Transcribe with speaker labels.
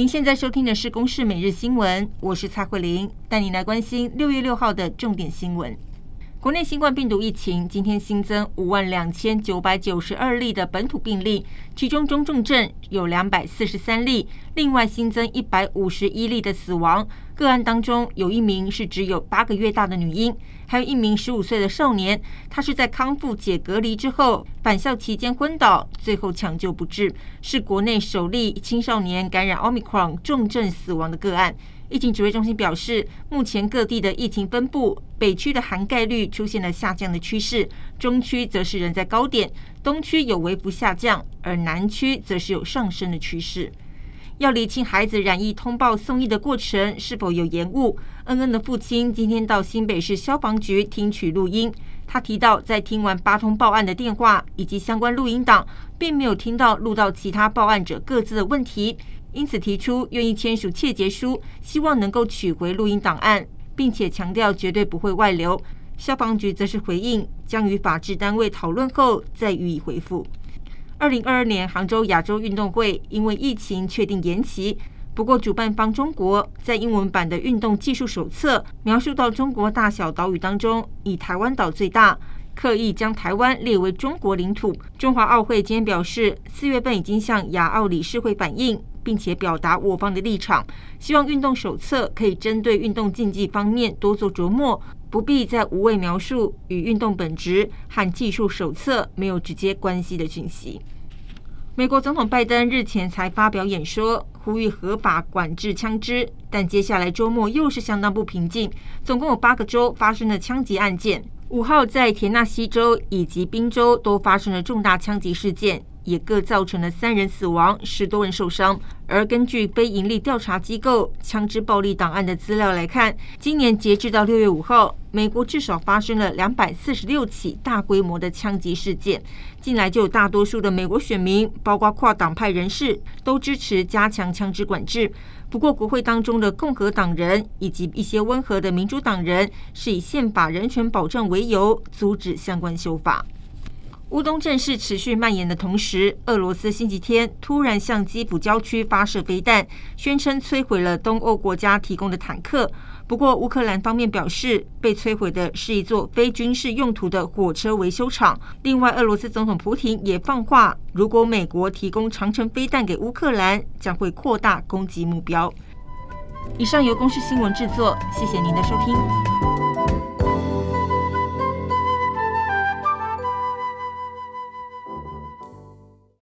Speaker 1: 您现在收听的是《公视每日新闻》，我是蔡慧玲，带您来关心六月六号的重点新闻。国内新冠病毒疫情今天新增五万两千九百九十二例的本土病例，其中中重症有两百四十三例，另外新增一百五十一例的死亡个案当中，有一名是只有八个月大的女婴，还有一名十五岁的少年，他是在康复解隔离之后返校期间昏倒，最后抢救不治，是国内首例青少年感染奥密克戎重症死亡的个案。疫情指挥中心表示，目前各地的疫情分布，北区的涵盖率出现了下降的趋势，中区则是仍在高点，东区有微幅下降，而南区则是有上升的趋势。要厘清孩子染疫通报送医的过程是否有延误，恩恩的父亲今天到新北市消防局听取录音，他提到，在听完八通报案的电话以及相关录音档，并没有听到录到其他报案者各自的问题。因此提出愿意签署切结书，希望能够取回录音档案，并且强调绝对不会外流。消防局则是回应，将与法制单位讨论后再予以回复。二零二二年杭州亚洲运动会因为疫情确定延期，不过主办方中国在英文版的运动技术手册描述到中国大小岛屿当中，以台湾岛最大，刻意将台湾列为中国领土。中华奥会今天表示，四月份已经向亚奥理事会反映。并且表达我方的立场，希望运动手册可以针对运动竞技方面多做琢磨，不必再无谓描述与运动本质和技术手册没有直接关系的讯息。美国总统拜登日前才发表演说，呼吁合法管制枪支，但接下来周末又是相当不平静，总共有八个州发生了枪击案件。五号在田纳西州以及宾州都发生了重大枪击事件。也各造成了三人死亡，十多人受伤。而根据非营利调查机构枪支暴力档案的资料来看，今年截至到六月五号，美国至少发生了两百四十六起大规模的枪击事件。近来就有大多数的美国选民，包括跨党派人士，都支持加强枪支管制。不过，国会当中的共和党人以及一些温和的民主党人，是以宪法人权保障为由，阻止相关修法。乌东战事持续蔓延的同时，俄罗斯星期天突然向基辅郊区发射飞弹，宣称摧毁了东欧国家提供的坦克。不过，乌克兰方面表示，被摧毁的是一座非军事用途的火车维修厂。另外，俄罗斯总统普廷也放话，如果美国提供长城飞弹给乌克兰，将会扩大攻击目标。以上由公视新闻制作，谢谢您的收听。